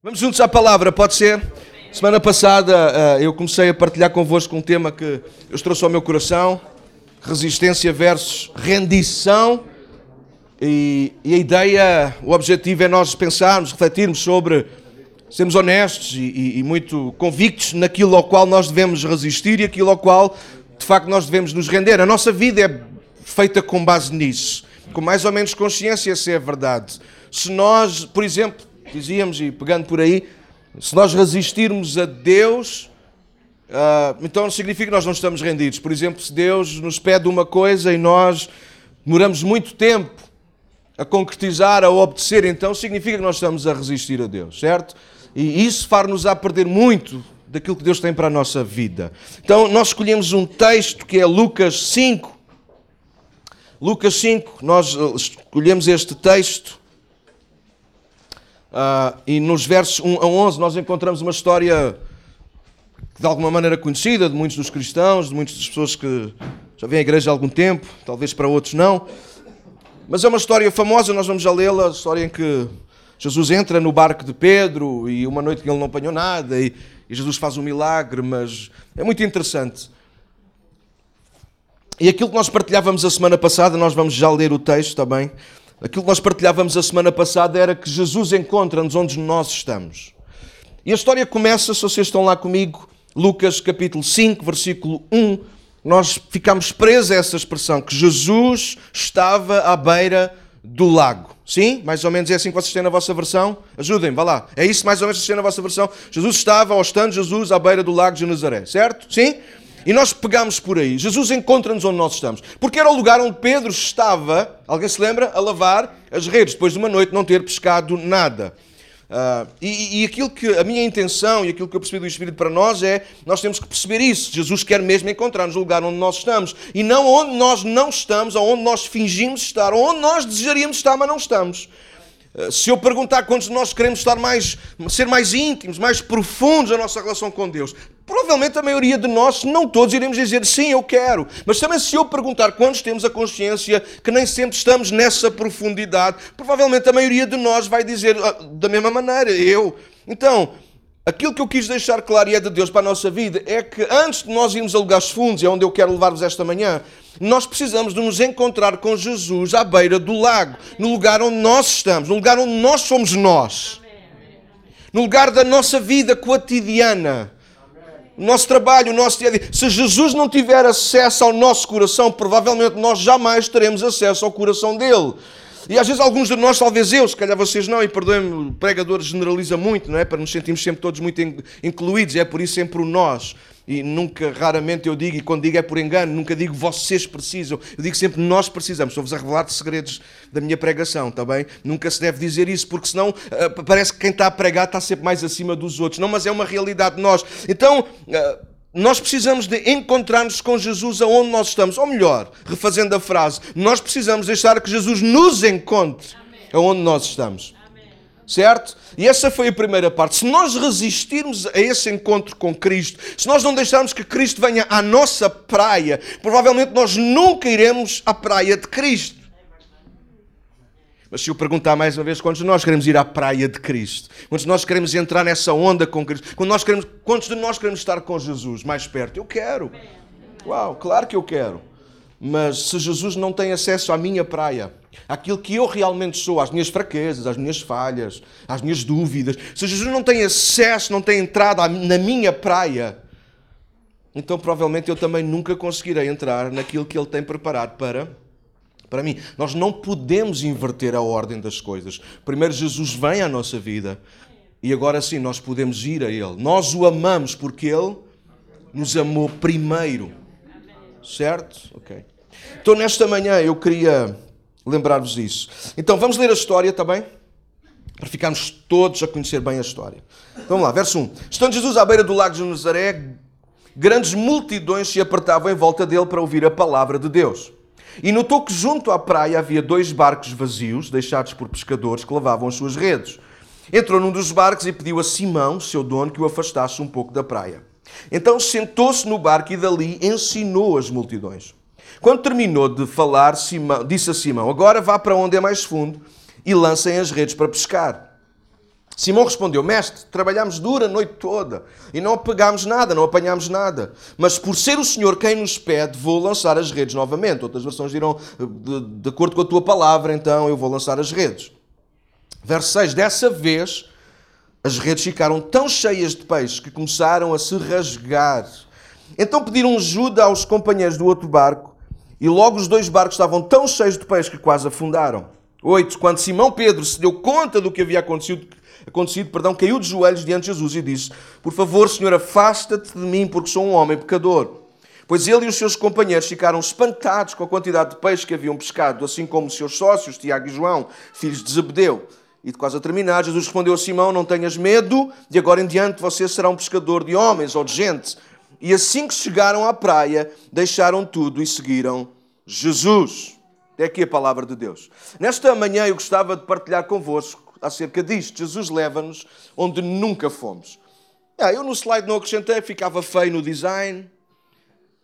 Vamos juntos à palavra, pode ser? Semana passada uh, eu comecei a partilhar convosco um tema que eu trouxe ao meu coração: resistência versus rendição. E, e, a ideia, o objetivo é nós pensarmos, refletirmos sobre sermos honestos e, e, e muito convictos naquilo ao qual nós devemos resistir e aquilo ao qual de facto nós devemos nos render. A nossa vida é feita com base nisso, com mais ou menos consciência, se é verdade. Se nós, por exemplo, dizíamos, e pegando por aí, se nós resistirmos a Deus, uh, então significa que nós não estamos rendidos. Por exemplo, se Deus nos pede uma coisa e nós demoramos muito tempo a concretizar, a obedecer, então significa que nós estamos a resistir a Deus, certo? E isso faz-nos a perder muito daquilo que Deus tem para a nossa vida. Então, nós escolhemos um texto que é Lucas 5. Lucas 5, nós eh, escolhemos este texto Uh, e nos versos 1 a 11 nós encontramos uma história de alguma maneira conhecida de muitos dos cristãos, de muitas das pessoas que já vêm à igreja há algum tempo, talvez para outros não. Mas é uma história famosa, nós vamos já lê-la, a história em que Jesus entra no barco de Pedro e uma noite que ele não apanhou nada e, e Jesus faz um milagre, mas é muito interessante. E aquilo que nós partilhávamos a semana passada, nós vamos já ler o texto também. Aquilo que nós partilhávamos a semana passada era que Jesus encontra-nos onde nós estamos. E a história começa, se vocês estão lá comigo, Lucas capítulo 5, versículo 1. Nós ficamos presos a essa expressão, que Jesus estava à beira do lago. Sim? Mais ou menos é assim que vocês têm na vossa versão? Ajudem, vá lá. É isso mais ou menos que vocês têm na vossa versão? Jesus estava, ao estando Jesus, à beira do lago de Nazaré. Certo? Sim? E nós pegamos por aí. Jesus encontra-nos onde nós estamos. Porque era o lugar onde Pedro estava, alguém se lembra? A lavar as redes, depois de uma noite não ter pescado nada. Uh, e, e, aquilo que a minha intenção e aquilo que eu percebi do Espírito para nós é nós temos que perceber isso. Jesus quer mesmo encontrar-nos no lugar onde nós estamos e não onde nós não estamos, ou onde nós fingimos estar, ou onde nós desejaríamos estar, mas não estamos. Eh, se eu perguntar quantos de nós queremos estar mais, ser mais íntimos, mais profundos na nossa relação com Deus, provavelmente a maioria de nós, não todos, iremos dizer sim, eu quero. Mas também se eu perguntar quantos temos a consciência que nem sempre estamos nessa profundidade, provavelmente a maioria de nós vai dizer ah, da mesma maneira, eu. Então, Aquilo que eu quis deixar claro e é de Deus para a nossa vida é que antes de nós irmos a lugares fundos, é onde eu quero levar-vos esta manhã, nós precisamos de nos encontrar com Jesus à beira do lago, no lugar onde nós estamos, no lugar onde nós somos nós, no lugar da nossa vida cotidiana, o nosso trabalho, o nosso dia a dia. Se Jesus não tiver acesso ao nosso coração, provavelmente nós jamais teremos acesso ao coração dele. E às vezes alguns de nós, talvez eu, se calhar vocês não, e perdoem-me, o pregador generaliza muito, não é? Para nos sentirmos sempre todos muito incluídos, é por isso sempre o nós. E nunca, raramente eu digo, e quando digo é por engano, nunca digo vocês precisam, eu digo sempre nós precisamos. Estou-vos a revelar segredos da minha pregação, está bem? Nunca se deve dizer isso, porque senão uh, parece que quem está a pregar está sempre mais acima dos outros. Não, mas é uma realidade de nós. Então. Uh, nós precisamos de encontrar-nos com Jesus aonde nós estamos. Ou melhor, refazendo a frase, nós precisamos deixar que Jesus nos encontre aonde nós estamos. Certo? E essa foi a primeira parte. Se nós resistirmos a esse encontro com Cristo, se nós não deixarmos que Cristo venha à nossa praia, provavelmente nós nunca iremos à praia de Cristo. Mas se eu perguntar mais uma vez, quantos de nós queremos ir à praia de Cristo? Quantos de nós queremos entrar nessa onda com Cristo? Quantos, nós queremos, quantos de nós queremos estar com Jesus mais perto? Eu quero. Uau, claro que eu quero. Mas se Jesus não tem acesso à minha praia, àquilo que eu realmente sou, às minhas fraquezas, às minhas falhas, às minhas dúvidas, se Jesus não tem acesso, não tem entrada na minha praia, então provavelmente eu também nunca conseguirei entrar naquilo que Ele tem preparado para para mim. Nós não podemos inverter a ordem das coisas. Primeiro Jesus vem à nossa vida e agora sim nós podemos ir a Ele. Nós o amamos porque Ele nos amou primeiro. Certo? Ok. Então nesta manhã eu queria lembrar-vos disso. Então vamos ler a história também? Para ficarmos todos a conhecer bem a história. Vamos lá, verso 1. Estando Jesus à beira do lago de Nazaré, grandes multidões se apertavam em volta dele para ouvir a palavra de Deus. E notou que junto à praia havia dois barcos vazios, deixados por pescadores que lavavam as suas redes. Entrou num dos barcos e pediu a Simão, seu dono, que o afastasse um pouco da praia. Então sentou-se no barco e dali ensinou as multidões. Quando terminou de falar, Simão, disse a Simão: Agora vá para onde é mais fundo e lancem as redes para pescar. Simão respondeu: Mestre, trabalhámos dura a noite toda e não pegámos nada, não apanhámos nada. Mas por ser o Senhor quem nos pede, vou lançar as redes novamente. Outras versões dirão: de, de acordo com a tua palavra, então eu vou lançar as redes. Verso 6: Dessa vez as redes ficaram tão cheias de peixes que começaram a se rasgar. Então pediram ajuda aos companheiros do outro barco e logo os dois barcos estavam tão cheios de peixes que quase afundaram. 8. Quando Simão Pedro se deu conta do que havia acontecido, acontecido perdão, caiu de joelhos diante de Jesus e disse: Por favor, Senhor, afasta-te de mim, porque sou um homem pecador. Pois ele e os seus companheiros ficaram espantados com a quantidade de peixe que haviam pescado, assim como os seus sócios, Tiago e João, filhos de Zebedeu. E de quase a terminar, Jesus respondeu a Simão: Não tenhas medo, de agora em diante você será um pescador de homens ou de gente. E assim que chegaram à praia, deixaram tudo e seguiram Jesus. É aqui a palavra de Deus. Nesta manhã eu gostava de partilhar convosco acerca disto. Jesus leva-nos onde nunca fomos. Ah, eu no slide não acrescentei, ficava feio no design,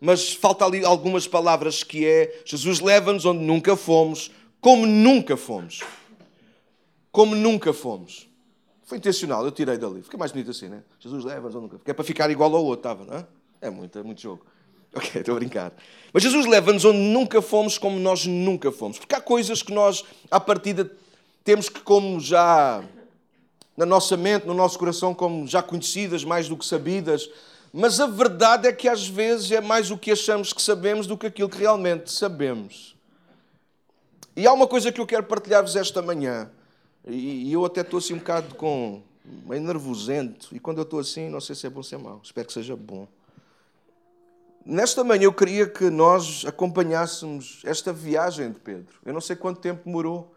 mas falta ali algumas palavras que é Jesus leva-nos onde nunca fomos, como nunca fomos. Como nunca fomos. Foi intencional, eu tirei dali. Fica mais bonito assim, né? Jesus leva-nos onde nunca fomos. É para ficar igual ao outro, estava, não é? É muito, é muito jogo. Ok, estou a brincar. Mas Jesus leva-nos onde nunca fomos, como nós nunca fomos. Porque há coisas que nós, à partida, temos que, como já na nossa mente, no nosso coração, como já conhecidas, mais do que sabidas. Mas a verdade é que às vezes é mais o que achamos que sabemos do que aquilo que realmente sabemos. E há uma coisa que eu quero partilhar-vos esta manhã. E eu até estou assim um bocado com meio nervosento. E quando eu estou assim, não sei se é bom ou se é mau. Espero que seja bom. Nesta manhã eu queria que nós acompanhássemos esta viagem de Pedro. Eu não sei quanto tempo demorou.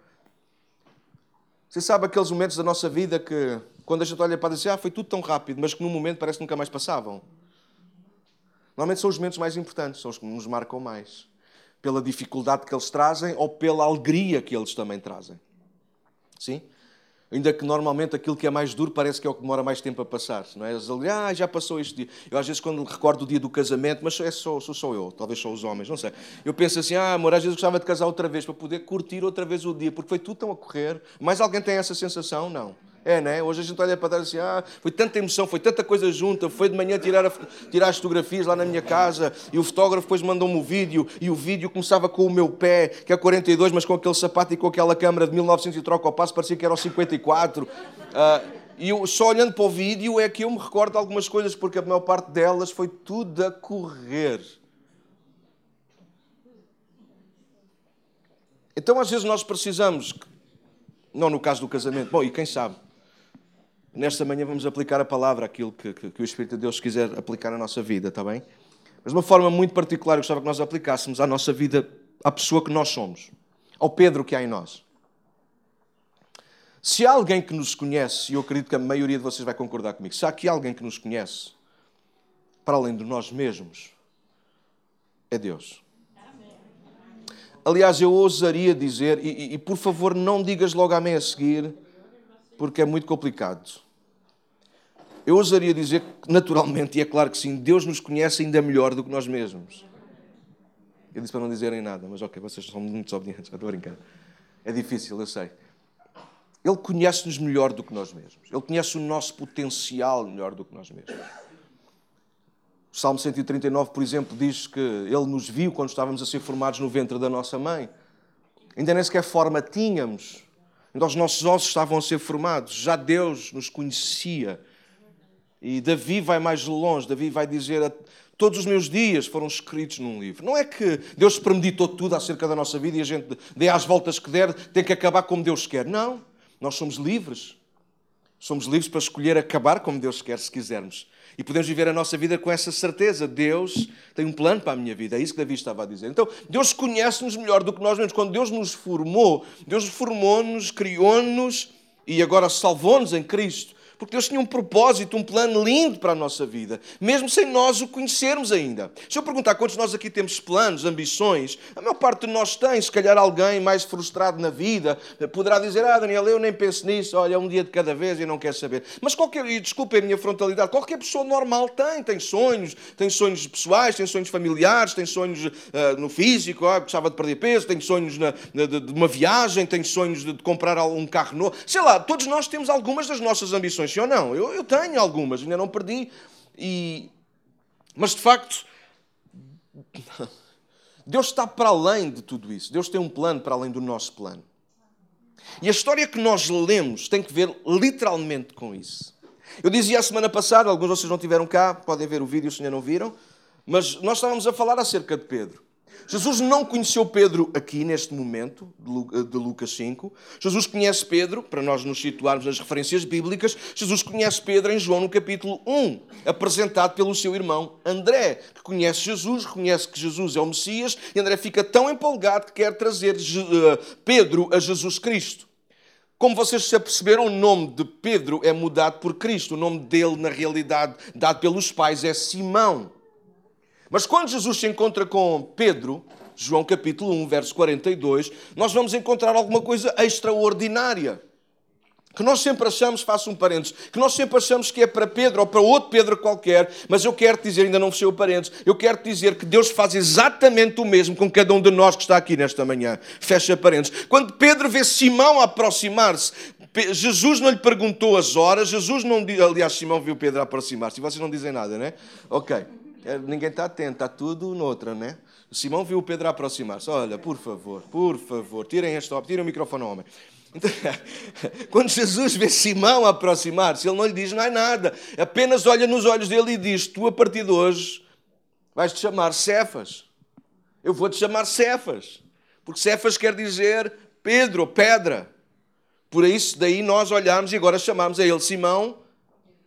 Você sabe aqueles momentos da nossa vida que, quando a gente olha para dizer, ah, foi tudo tão rápido, mas que no momento parece que nunca mais passavam? Normalmente são os momentos mais importantes, são os que nos marcam mais. Pela dificuldade que eles trazem ou pela alegria que eles também trazem. Sim? Ainda que normalmente aquilo que é mais duro parece que é o que demora mais tempo a passar. Não é? Ah, já passou este dia. Eu às vezes quando recordo o dia do casamento, mas é só, sou só eu, talvez só os homens, não sei. Eu penso assim, ah, amor, às vezes gostava de casar outra vez para poder curtir outra vez o dia, porque foi tudo tão a correr. Mas alguém tem essa sensação? Não. É, né? Hoje a gente olha para trás assim, ah, foi tanta emoção, foi tanta coisa junta, foi de manhã tirar, a, tirar as fotografias lá na minha casa e o fotógrafo depois mandou-me o vídeo e o vídeo começava com o meu pé, que é 42, mas com aquele sapato e com aquela câmera de 1900 e troca ao passo, parecia que era o 54. Ah, e eu, só olhando para o vídeo é que eu me recordo algumas coisas, porque a maior parte delas foi tudo a correr. Então, às vezes, nós precisamos, não no caso do casamento, bom, e quem sabe, Nesta manhã vamos aplicar a palavra, aquilo que, que, que, o Espírito de Deus quiser aplicar na nossa vida, está bem? Mas de uma forma muito particular, eu gostava que nós aplicássemos à nossa vida, à pessoa que nós somos, ao Pedro que há em nós. Se há alguém que nos conhece, e eu acredito que a maioria de vocês vai concordar comigo, se há aqui alguém que nos conhece, para além de nós mesmos, é Deus. Aliás, eu ousaria dizer, e, e, e por favor não digas logo amém a seguir, porque é muito complicado. Eu ousaria dizer que, naturalmente, e é claro que sim, Deus nos conhece ainda melhor do que nós mesmos. Eu disse para não dizerem nada, mas ok, vocês são muito desobedientes, estou a brincar. É difícil, eu sei. Ele conhece-nos melhor do que nós mesmos. Ele conhece o nosso potencial melhor do que nós mesmos. O Salmo 139, por exemplo, diz que Ele nos viu quando estávamos a ser formados no ventre da nossa mãe. Ainda nem sequer forma tínhamos. Então os nossos ossos estavam a ser formados. Já Deus nos conhecia e Davi vai mais longe, Davi vai dizer: Todos os meus dias foram escritos num livro. Não é que Deus premeditou tudo acerca da nossa vida e a gente dê às voltas que der, tem que acabar como Deus quer. Não. Nós somos livres. Somos livres para escolher acabar como Deus quer, se quisermos. E podemos viver a nossa vida com essa certeza. Deus tem um plano para a minha vida. É isso que Davi estava a dizer. Então, Deus conhece-nos melhor do que nós mesmos. Quando Deus nos formou, Deus formou-nos, criou-nos e agora salvou-nos em Cristo Porque Deus tinha um propósito, um plano lindo para a nossa vida, mesmo sem nós o conhecermos ainda. Se eu perguntar quantos nós aqui temos planos, ambições, a maior parte de nós tem. Se calhar alguém mais frustrado na vida poderá dizer: Ah, Daniel, eu nem penso nisso, olha, um dia de cada vez e não quer saber. Mas qualquer, e desculpem a minha frontalidade, qualquer pessoa normal tem, tem sonhos, tem sonhos pessoais, tem sonhos familiares, tem sonhos uh, no físico, ah, gostava de perder peso, tem sonhos na, na, de, de, uma viagem, tem sonhos de, de comprar um carro novo. Sei lá, todos nós temos algumas das nossas ambições, sim ou não? Eu, eu tenho algumas, ainda não perdi. E... Mas de facto, Deus está para além de tudo isso. Deus tem um plano para além do nosso plano. E a história que nós lemos tem que ver literalmente com isso. Eu dizia a semana passada, alguns de vocês não tiveram cá, podem ver o vídeo se ainda não viram, mas nós estávamos a falar acerca de Pedro. Jesus não conheceu Pedro aqui, neste momento, de Lucas 5. Jesus conhece Pedro, para nós nos situarmos nas referências bíblicas, Jesus conhece Pedro em João no capítulo 1, apresentado pelo seu irmão André, que conhece Jesus, reconhece que Jesus é o Messias, e André fica tão empolgado que quer trazer eh, Pedro a Jesus Cristo. Como vocês se aperceberam, o nome de Pedro é mudado por Cristo. O nome dele, na realidade, dado pelos pais, é Simão. Mas quando Jesus se encontra com Pedro, João capítulo 1, verso 42, nós vamos encontrar alguma coisa extraordinária. Que nós sempre achamos, faço um parênteses, que nós sempre achamos que é para Pedro ou para outro Pedro qualquer, mas eu quero dizer, ainda não fechei o parênteses, eu quero dizer que Deus faz exatamente o mesmo com cada um de nós que está aqui nesta manhã. Fecha parênteses. Quando Pedro vê Simão aproximar-se, Jesus não lhe perguntou as horas, Jesus não. Aliás, Simão viu Pedro aproximar-se, e vocês não dizem nada, né? Ok. É, ninguém está atento, está tudo noutra, né? O Simão viu o Pedro aproximar-se. Olha, por favor, por favor, tirem este tirem o microfone ao homem. Então, quando Jesus vê Simão aproximar-se, ele não lhe diz é nada. Apenas olha nos olhos dele e diz: Tu, a partir de hoje, vais-te chamar Cefas. Eu vou-te chamar Cefas. Porque Cefas quer dizer Pedro, pedra. Por isso, daí nós olhamos e agora chamamos a ele Simão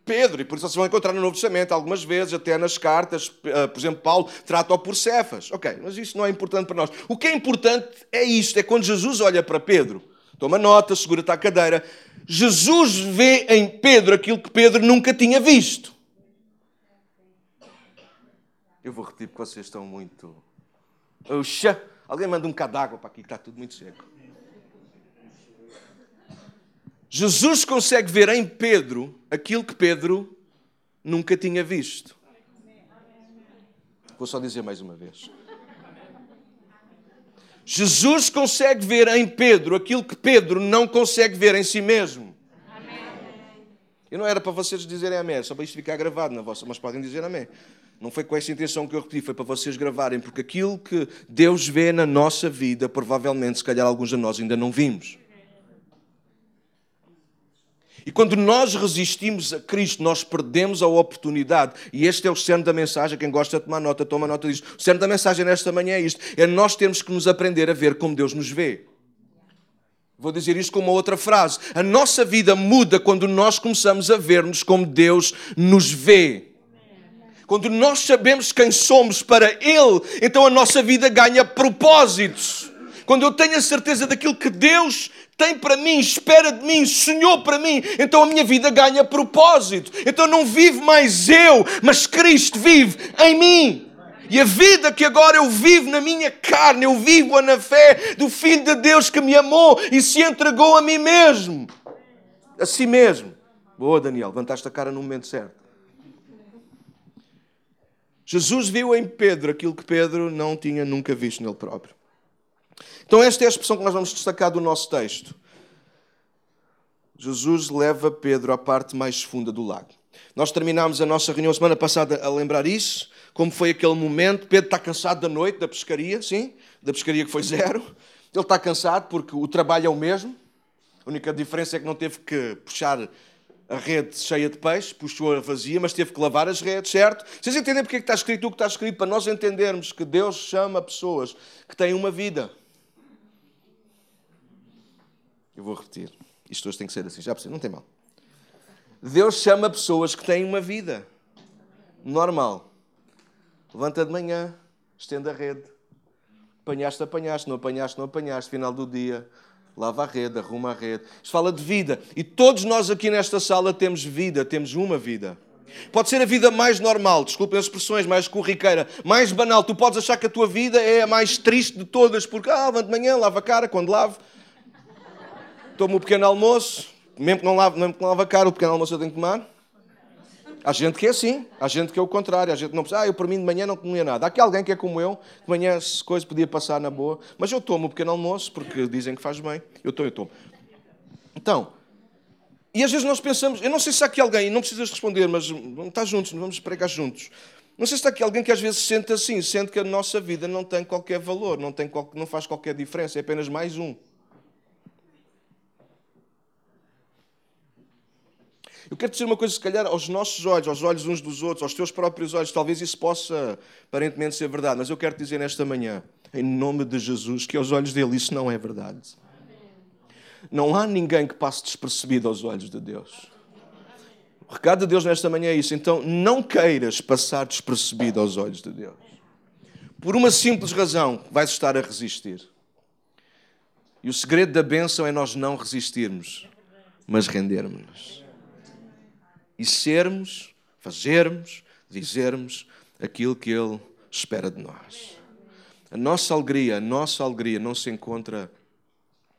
Pedro, e por isso vocês vão encontrar no Novo Testamento algumas vezes, até nas cartas, eh, por exemplo, Paulo trata-o por Cefas. Ok, mas isso não é importante para nós. O que é importante é isto: é quando Jesus olha para Pedro, toma nota, segura-te à cadeira. Jesus vê em Pedro aquilo que Pedro nunca tinha visto. Eu vou repetir porque vocês estão muito. Oxa! Alguém manda um água para aqui, que está tudo muito seco. Jesus consegue ver em Pedro aquilo que Pedro nunca tinha visto. Vou só dizer mais uma vez. Jesus consegue ver em Pedro aquilo que Pedro não consegue ver em si mesmo. E não era para vocês dizerem amém, só para isto ficar gravado na vossa, mas podem dizer amém. Não foi com essa intenção que eu repeti, foi para vocês gravarem, porque aquilo que Deus vê na nossa vida, provavelmente, se calhar alguns de nós ainda não vimos. E quando nós resistimos a Cristo, nós perdemos a oportunidade. E este é o cerne da mensagem. Quem gosta de tomar nota, toma nota disto. O cerne da mensagem nesta manhã é isto: é nós temos que nos aprender a ver como Deus nos vê. Vou dizer isto com uma outra frase. A nossa vida muda quando nós começamos a ver-nos como Deus nos vê. Quando nós sabemos quem somos para Ele, então a nossa vida ganha propósitos. Quando eu tenho a certeza daquilo que Deus tem para mim, espera de mim, sonhou para mim, então a minha vida ganha propósito. Então não vivo mais eu, mas Cristo vive em mim. E a vida que agora eu vivo na minha carne, eu vivo-a na fé do Filho de Deus que me amou e se entregou a mim mesmo. A si mesmo. Boa, Daniel, levantaste a cara no momento certo. Jesus viu em Pedro aquilo que Pedro não tinha nunca visto nele próprio. Então, esta é a expressão que nós vamos destacar do nosso texto. Jesus leva Pedro à parte mais funda do lago. Nós terminámos a nossa reunião semana passada a lembrar isso, como foi aquele momento. Pedro está cansado da noite, da pescaria, sim, da pescaria que foi zero. Ele está cansado porque o trabalho é o mesmo. A única diferença é que não teve que puxar a rede cheia de peixe, puxou-a vazia, mas teve que lavar as redes, certo? Vocês entendem porque é que está escrito o que está escrito? Para nós entendermos que Deus chama pessoas que têm uma vida eu vou repetir. Isto hoje tem que ser assim, já percebi, não tem mal. Deus chama pessoas que têm uma vida normal. Levanta de manhã, estende a rede. Apanhaste, apanhaste, não apanhaste, não apanhaste. Final do dia, lava a rede, arruma a rede. Isto fala de vida. E todos nós aqui nesta sala temos vida, temos uma vida. Pode ser a vida mais normal, desculpem as expressões, mais corriqueira, mais banal. Tu podes achar que a tua vida é a mais triste de todas, porque, ah, levanto de manhã, lavo a cara, quando lavo, tomo o pequeno almoço, mesmo que não lave, mesmo que não lave a cara, o pequeno almoço eu tenho que tomar. Há gente que é assim, há gente que é o contrário, há gente que não precisa, ah, eu para mim de manhã não comia nada. Há aqui alguém que é como eu, de manhã se coisa podia passar na boa, mas eu tomo o pequeno almoço porque dizem que faz bem, eu tomo, eu tomo. Então, e às vezes nós pensamos, eu não sei se há aqui alguém, não precisas responder, mas estar juntos, vamos pregar juntos. Não sei se está aqui alguém que às vezes sente assim, sente que a nossa vida não tem qualquer valor, não, tem, não faz qualquer diferença, é apenas mais um. Eu quero dizer uma coisa, se calhar, aos nossos olhos, aos olhos uns dos outros, aos teus próprios olhos, talvez isso possa aparentemente ser verdade, mas eu quero dizer nesta manhã, em nome de Jesus, que aos olhos dele isso não é verdade. Não há ninguém que passe despercebido aos olhos de Deus. O recado de Deus nesta manhã é isso. Então, não queiras passar despercebido aos olhos de Deus. Por uma simples razão, vais estar a resistir. E o segredo da bênção é nós não resistirmos, mas rendermos-nos. E sermos, fazermos, dizermos aquilo que Ele espera de nós. A nossa alegria, a nossa alegria não se encontra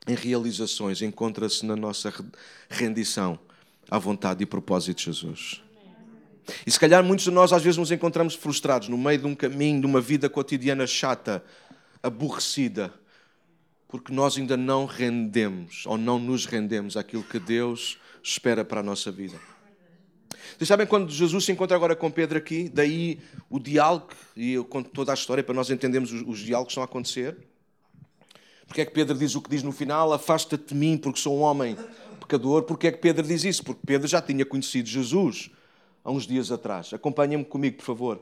em realizações, encontra-se na nossa rendição à vontade e propósito de Jesus. E se calhar muitos de nós às vezes nos encontramos frustrados no meio de um caminho, de uma vida cotidiana chata, aborrecida, porque nós ainda não rendemos ou não nos rendemos àquilo que Deus espera para a nossa vida. Vocês sabem quando Jesus se encontra agora com Pedro aqui, daí o diálogo, e eu conto toda a história para nós entendermos os, os diálogos que estão a acontecer. Porque é que Pedro diz o que diz no final? Afasta-te de mim, porque sou um homem pecador. Porque é que Pedro diz isso? Porque Pedro já tinha conhecido Jesus há uns dias atrás. Acompanhem-me comigo, por favor.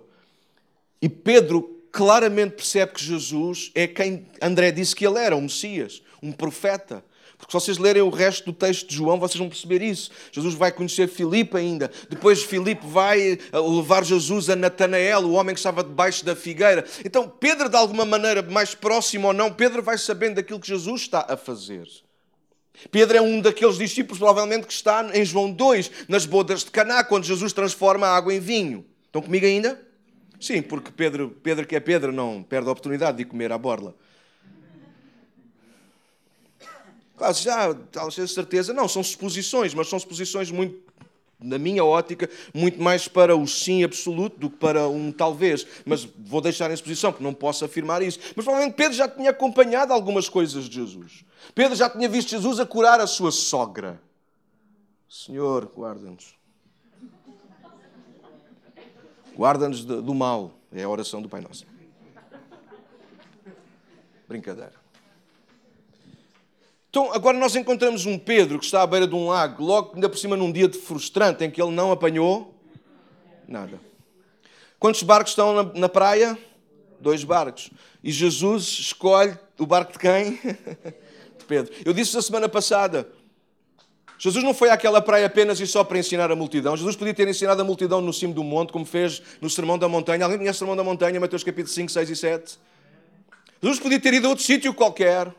E Pedro claramente percebe que Jesus é quem André disse que ele era, um Messias, um profeta. Porque se vocês lerem o resto do texto de João, vocês vão perceber isso. Jesus vai conhecer Filipe ainda. Depois Filipe vai eh, levar Jesus a Natanael, o homem que estava debaixo da figueira. Então Pedro, de alguma maneira, mais próximo ou não, Pedro vai sabendo daquilo que Jesus está a fazer. Pedro é um daqueles discípulos, provavelmente, que está em João 2, nas bodas de Caná, quando Jesus transforma a água em vinho. Estão comigo ainda? Sim, porque Pedro, Pedro que é Pedro, não perde a oportunidade de comer à borla. Claro, já talvez certeza. Não, são suposições, mas são suposições muito, na minha ótica, muito mais para o sim absoluto do que para um talvez. Mas vou deixar em exposição, porque não posso afirmar isso. Mas provavelmente Pedro já tinha acompanhado algumas coisas de Jesus. Pedro já tinha visto Jesus a curar a sua sogra. Senhor, guarda-nos. Guarda-nos do mal. É a oração do Pai Nosso. Brincadeira. Então, agora nós encontramos um Pedro que está à beira de um lago, logo ainda por cima num dia de frustrante, em que ele não apanhou nada. Quantos barcos estão na, na praia? Dois barcos. E Jesus escolhe o barco de quem? de Pedro. Eu disse na semana passada, Jesus não foi àquela praia apenas e só para ensinar a multidão. Jesus podia ter ensinado a multidão no cimo do monte, como fez no Sermão da Montanha. Alguém conhece o Sermão da Montanha, Mateus capítulo 5, 6 e 7? Jesus podia ter ido a outro sítio qualquer.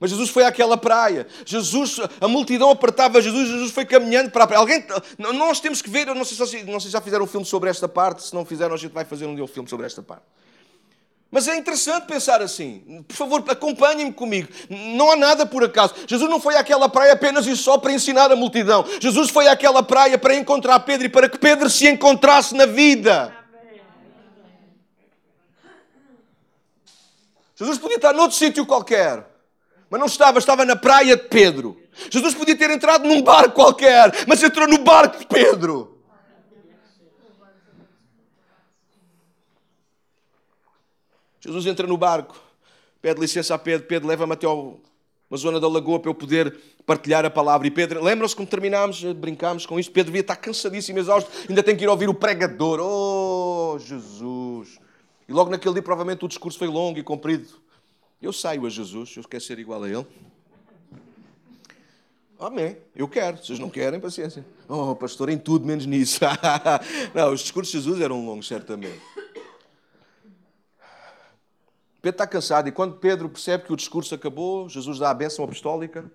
Mas Jesus foi àquela praia. Jesus, a multidão apertava Jesus, Jesus foi caminhando para a praia. Alguém, nós temos que ver, eu não sei, se, não sei se já fizeram um filme sobre esta parte, se não fizeram, a gente vai fazer um dia um filme sobre esta parte. Mas é interessante pensar assim. Por favor, acompanhem-me comigo. Não há nada por acaso. Jesus não foi àquela praia apenas e só para ensinar a multidão. Jesus foi àquela praia para encontrar Pedro e para que Pedro se encontrasse na vida. Jesus podia estar noutro sítio qualquer. Mas não estava, estava na praia de Pedro. Jesus podia ter entrado num barco qualquer, mas entrou no barco de Pedro. Jesus entra no barco, pede licença a Pedro, Pedro leva-me até uma zona da lagoa para eu poder partilhar a palavra. E Pedro, lembram-se como terminámos, brincámos com isto? Pedro devia estar cansadíssimo, exausto, ainda tem que ir ouvir o pregador. Oh, Jesus! E logo naquele dia, provavelmente, o discurso foi longo e comprido. Eu saio a Jesus, eu quero ser igual a Ele. Amém. Eu quero. Vocês não querem, paciência. Oh, pastor, em tudo menos nisso. não, os discursos de Jesus eram longos, certamente. Pedro está cansado e quando Pedro percebe que o discurso acabou, Jesus dá a bênção apostólica.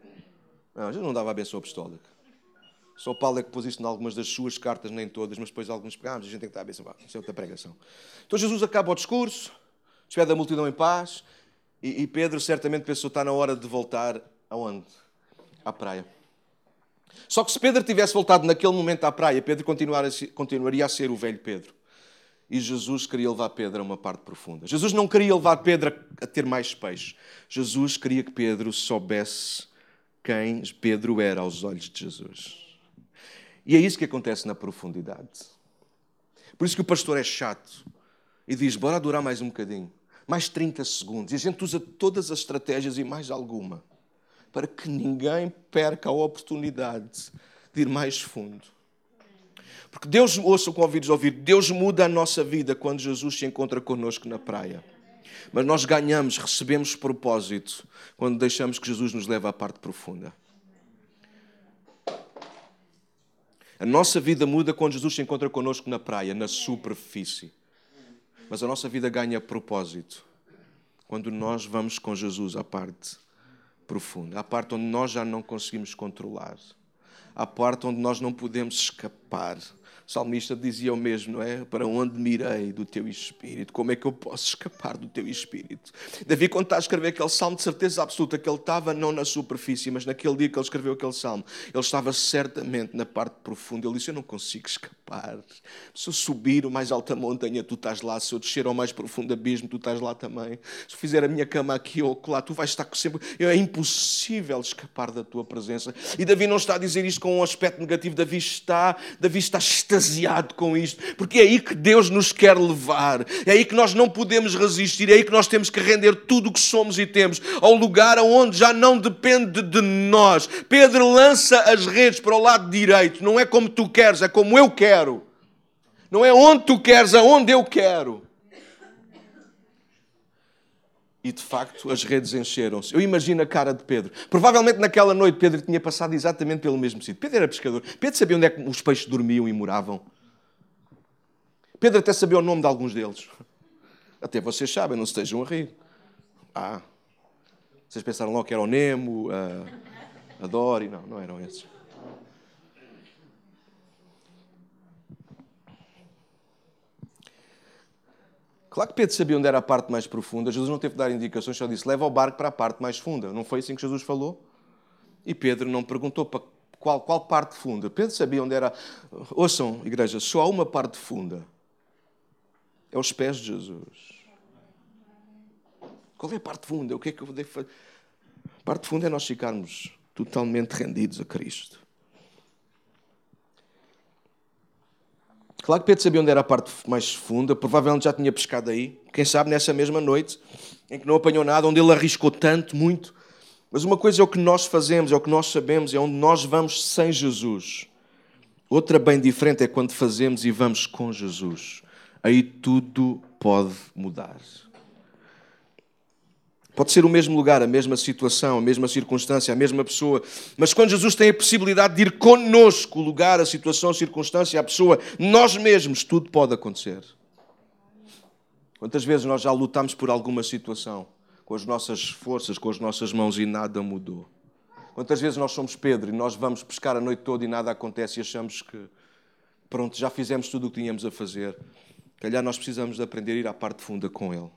Não, Jesus não dava a bênção apostólica. Só Paulo é que pôs isto em algumas das suas cartas, nem todas, mas depois alguns pegámos, a gente tem que dar a bênção. Isso é outra pregação. Então Jesus acaba o discurso, despede a multidão em paz e, e Pedro certamente pensou, está na hora de voltar aonde? À praia. Só que se Pedro tivesse voltado naquele momento à praia, Pedro continuaria a ser o velho Pedro. E Jesus queria levar Pedro a uma parte profunda. Jesus não queria levar Pedro a ter mais peixe. Jesus queria que Pedro soubesse quem Pedro era aos olhos de Jesus. E é isso que acontece na profundidade. Por isso que o pastor é chato e diz: bora durar mais um bocadinho, mais 30 segundos. E a gente usa todas as estratégias e mais alguma para que ninguém perca a oportunidade de ir mais fundo. Porque Deus, ouça com ouvidos ouvir, Deus muda a nossa vida quando Jesus se encontra connosco na praia. Mas nós ganhamos, recebemos propósito quando deixamos que Jesus nos leve à parte profunda. A nossa vida muda quando Jesus se encontra connosco na praia, na superfície. Mas a nossa vida ganha propósito quando nós vamos com Jesus à parte profunda, à parte onde nós já não conseguimos controlar, à parte onde nós não podemos escapar o salmista dizia o mesmo, não é? Para onde mirei do teu espírito? Como é que eu posso escapar do teu espírito? Davi, quando está a escrever aquele salmo, de certeza absoluta que ele estava não na superfície, mas naquele dia que ele escreveu aquele salmo, ele estava certamente na parte profunda. Ele disse: Eu não consigo escapar. Se eu subir o mais alta montanha, tu estás lá. Se eu descer ao mais profundo abismo, tu estás lá também. Se eu fizer a minha cama aqui ou lá, tu vais estar sempre. É impossível escapar da tua presença. E Davi não está a dizer isto com um aspecto negativo. Davi está, Davi está extasiado com isto, porque é aí que Deus nos quer levar, é aí que nós não podemos resistir, é aí que nós temos que render tudo o que somos e temos ao lugar onde já não depende de nós. Pedro lança as redes para o lado direito, não é como tu queres, é como eu quero. Não é onde tu queres, é onde eu quero. E de facto as redes encheram-se. Eu imagino a cara de Pedro. Provavelmente naquela noite Pedro tinha passado exatamente pelo mesmo sítio. Pedro era pescador. Pedro sabia onde é que os peixes dormiam e moravam. Pedro até sabia o nome de alguns deles. Até vocês sabem, não estejam a rir. Ah, vocês pensaram logo que era o Nemo, a, a Dory. Não, não eram esses. Claro que Pedro sabia onde era a parte mais profunda. Jesus não teve de dar indicações, só disse: leva o barco para a parte mais funda. Não foi assim que Jesus falou? E Pedro não perguntou para qual, qual parte funda. Pedro sabia onde era. Ouçam, igreja, só há uma parte funda. É os pés de Jesus. Qual é a parte funda? O que é que eu devo fazer? A parte funda é nós ficarmos totalmente rendidos a Cristo. Claro que Pedro sabia onde era a parte mais funda, provavelmente já tinha pescado aí, quem sabe nessa mesma noite, em que não apanhou nada, onde ele arriscou tanto, muito. Mas uma coisa é o que nós fazemos, é o que nós sabemos, é onde nós vamos sem Jesus. Outra bem diferente é quando fazemos e vamos com Jesus. Aí tudo pode mudar. Pode ser o mesmo lugar, a mesma situação, a mesma circunstância, a mesma pessoa. Mas quando Jesus tem a possibilidade de ir connosco, o lugar, a situação, a circunstância, a pessoa, nós mesmos, tudo pode acontecer. Quantas vezes nós já lutamos por alguma situação com as nossas forças, com as nossas mãos e nada mudou? Quantas vezes nós somos Pedro e nós vamos pescar a noite toda e nada acontece e achamos que, pronto, já fizemos tudo o que tínhamos a fazer. Calhar nós precisamos de aprender a ir à parte funda com Ele.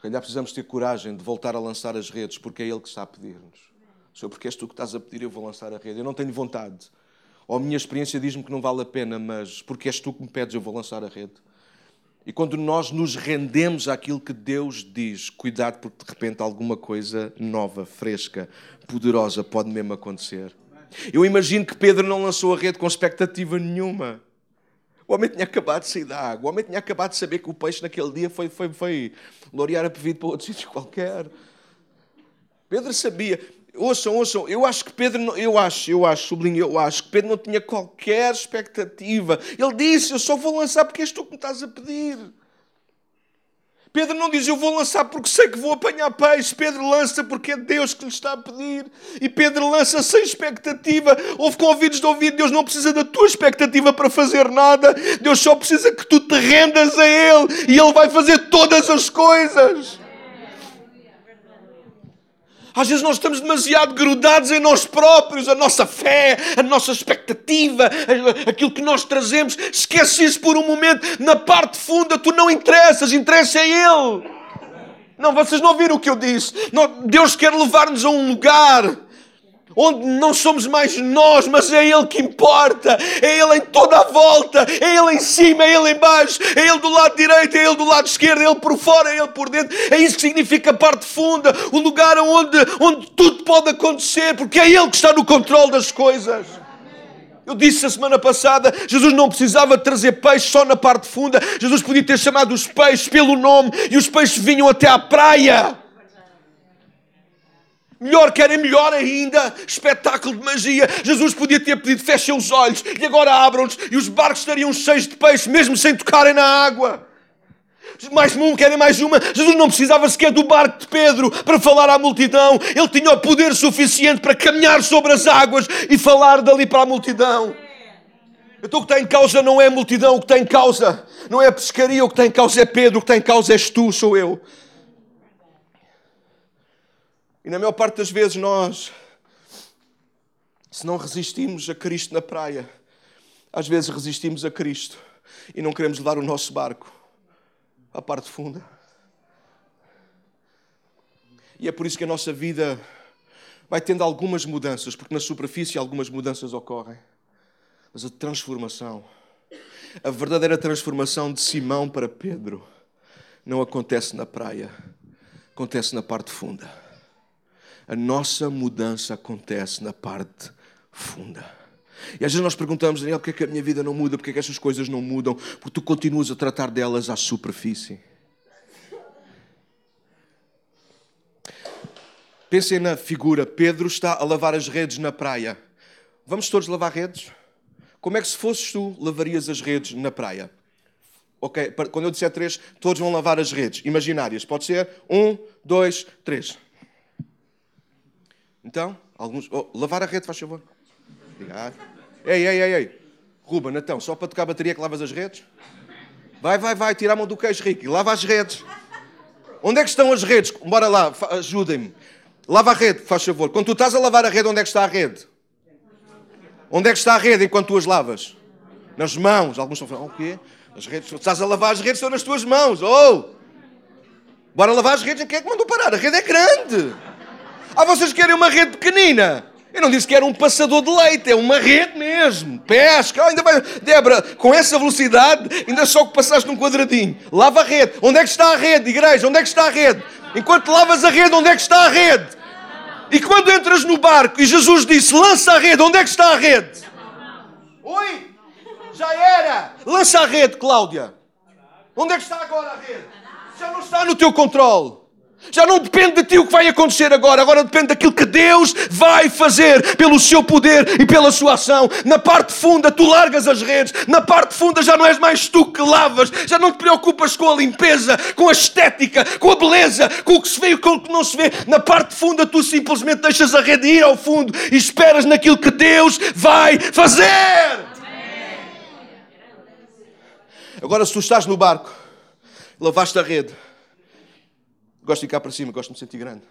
Calhar precisamos ter coragem de voltar a lançar as redes, porque é Ele que está a pedir-nos. Senhor, porque és tu que estás a pedir, eu vou lançar a rede. Eu não tenho vontade. Ou a minha experiência diz-me que não vale a pena, mas porque és tu que me pedes, eu vou lançar a rede. E quando nós nos rendemos àquilo que Deus diz, cuidado porque de repente alguma coisa nova, fresca, poderosa pode mesmo acontecer. Eu imagino que Pedro não lançou a rede com expectativa nenhuma. O homem tinha acabado de sair da água. O homem tinha acabado de saber que o peixe naquele dia foi, foi, foi lorear a pedido para outro sítio qualquer. Pedro sabia. Ouçam, ouçam, eu acho que Pedro, eu acho, eu acho, sublinho, eu acho que Pedro não tinha qualquer expectativa. Ele disse: Eu só vou lançar porque és tu que me estás a pedir. Pedro não diz eu vou lançar porque sei que vou apanhar peixe. Pedro lança porque é Deus que lhe está a pedir. E Pedro lança sem expectativa. Houve convites de ouvir. Deus não precisa da tua expectativa para fazer nada. Deus só precisa que tu te rendas a Ele. E Ele vai fazer todas as coisas. Às vezes nós estamos demasiado grudados em nós próprios, a nossa fé, a nossa expectativa, aquilo que nós trazemos. Esquece isso por um momento. Na parte funda, tu não interessas, interessa é Ele. Não, vocês não viram o que eu disse. Deus quer levar-nos a um lugar onde não somos mais nós, mas é Ele que importa, é Ele em toda a volta, é Ele em cima, é Ele em baixo, é Ele do lado direito, é Ele do lado esquerdo, é Ele por fora, é Ele por dentro. É isso que significa a parte funda, o lugar onde, onde tudo pode acontecer, porque é Ele que está no controle das coisas. Eu disse a semana passada, Jesus não precisava trazer peixe só na parte funda. Jesus podia ter chamado os peixes pelo nome e os peixes vinham até à praia. Melhor, querem melhor ainda, espetáculo de magia. Jesus podia ter pedido, fechem os olhos e agora abram-nos e os barcos estariam cheios de peixe, mesmo sem tocarem na água. Mais um, querem mais uma. Jesus não precisava sequer do barco de Pedro para falar à multidão. Ele tinha o poder suficiente para caminhar sobre as águas e falar dali para a multidão. Então o que está em causa não é a multidão, o que está em causa não é a pescaria, o que está em causa é Pedro, o que está em causa és tu, sou eu. E na maior parte das vezes nós, se não resistimos a Cristo na praia, às vezes resistimos a Cristo e não queremos levar o nosso barco à parte funda. E é por isso que a nossa vida vai tendo algumas mudanças, porque na superfície algumas mudanças ocorrem. Mas a transformação, a verdadeira transformação de Simão para Pedro, não acontece na praia, acontece na parte funda a nossa mudança acontece na parte funda. E às vezes nós perguntamos, Daniel, porque é que a minha vida não muda? Porque é que estas coisas não mudam? Porque tu continuas a tratar delas à superfície. Pensem na figura. Pedro está a lavar as redes na praia. Vamos todos lavar redes? Como é que se fosses tu, lavarias as redes na praia? Ok, quando eu disser três, todos vão lavar as redes imaginárias. Pode ser? Um, dois, três. Então, alguns. Oh, lavar a rede, faz favor. Obrigado. Ei, ei, ei, ei. Ruba, Natão, só para tocar a bateria que lavas as redes? Vai, vai, vai, tira a mão do queijo, Ricky. Lava as redes. Onde é que estão as redes? Bora lá, ajudem-me. Lava a rede, faz favor. Quando tu estás a lavar a rede, onde é que está a rede? Onde é que está a rede enquanto tu as lavas? Nas mãos. Alguns estão a falar, o quê? As redes, estás a lavar as redes, estão nas tuas mãos. Oh! Bora lavar as redes. Quem é que mandou parar? A rede é grande. Ah, vocês querem uma rede pequenina? Eu não disse que era um passador de leite, é uma rede mesmo. Pesca, ainda vai. Débora, com essa velocidade, ainda só que passaste num quadradinho. Lava a rede. Onde é que está a rede, igreja? Onde é que está a rede? Enquanto lavas a rede, onde é que está a rede? E quando entras no barco e Jesus disse: lança a rede, onde é que está a rede? Oi? Já era! Lança a rede, Cláudia. Onde é que está agora a rede? Já não está no teu controle. Já não depende de ti o que vai acontecer agora, agora depende daquilo que Deus vai fazer pelo seu poder e pela sua ação. Na parte funda tu largas as redes, na parte funda já não és mais tu que lavas, já não te preocupas com a limpeza, com a estética, com a beleza, com o que se vê e com o que não se vê. Na parte funda tu simplesmente deixas a rede ir ao fundo e esperas naquilo que Deus vai fazer. Agora, se tu estás no barco, lavaste a rede Gosto de ficar para cima, gosto de me sentir grande.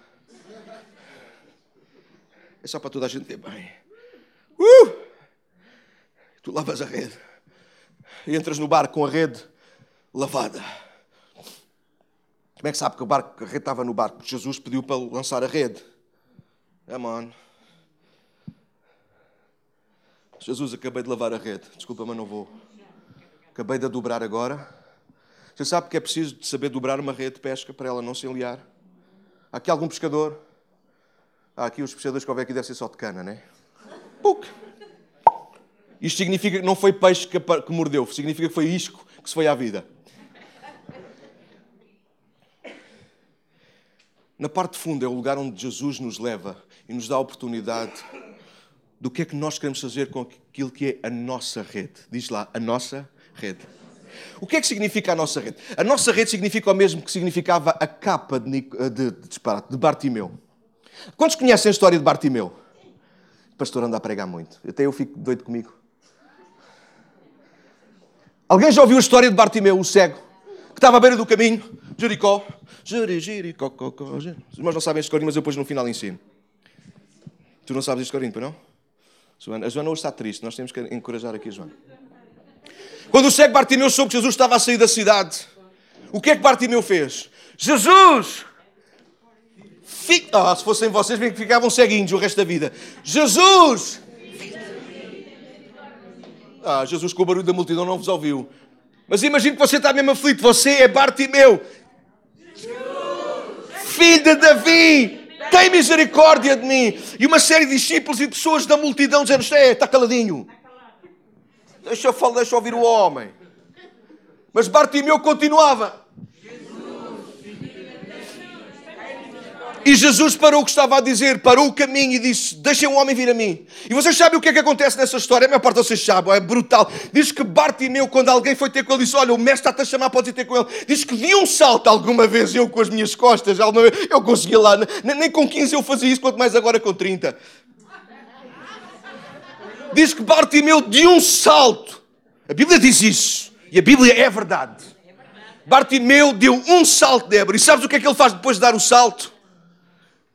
É só para toda a gente ver bem. Uh! Tu lavas a rede. E entras no barco com a rede lavada. Como é que sabe que o barco, a rede estava no barco? Porque Jesus pediu para lançar a rede. On. Jesus, acabei de lavar a rede. Desculpa, mas não vou. Acabei de dobrar agora. Você sabe que é preciso saber dobrar uma rede de pesca para ela não se enliar? Há aqui algum pescador? Há aqui os pescadores que houver aqui deve ser só de cana, não é? Puc! Isto significa que não foi peixe que, que mordeu, significa que foi isco que se foi à vida. Na parte funda é o lugar onde Jesus nos leva e nos dá a oportunidade do que é que nós queremos fazer com aquilo que é a nossa rede. Diz lá, a nossa rede. O que é que significa a nossa rede? A nossa rede significa o mesmo que significava a capa de, de, de, de Bartimeu. Quantos conhecem a história de Bartimeu? O pastor anda a pregar muito. Até eu fico doido comigo. Alguém já ouviu a história de Bartimeu, o cego, que estava à beira do caminho, Jericó, Jericó, Os irmãos não sabem este corinho, mas eu depois no final ensino. Tu não sabes corinho, para não? A Joana hoje está triste, nós temos que encorajar aqui a Joana. Quando o cego Bartimeu soube que Jesus estava a sair da cidade, o que é que Bartimeu fez? Jesus! Fica... Ah, se fossem vocês, bem que ficavam ceguinhos o resto da vida. Jesus! Ah, Jesus com o barulho da multidão não vos ouviu. Mas imagine que você está mesmo aflito. Você é Bartimeu. Filho de Davi. Tem misericórdia de mim. E uma série de discípulos e pessoas da multidão dizendo: é, está caladinho. Deixa eu deixa ouvir o homem. Mas Bartimeu continuava. E Jesus parou o que estava a dizer, parou o caminho e disse: Deixem o homem vir a mim. E vocês sabem o que é que acontece nessa história? A maior parte vocês sabem, é brutal. Diz que Bartimeu, quando alguém foi ter com ele, disse: Olha, o mestre está-te a chamar, pode ir ter com ele. Diz que de um salto alguma vez, eu com as minhas costas, alguma vez, eu conseguia lá. Nem com 15 eu fazia isso, quanto mais agora com 30. Diz que Bartimeu, de um salto, a Bíblia diz isso, e a Bíblia é verdade. Bartimeu deu um salto, Débora, e sabes o que é que ele faz depois de dar o salto?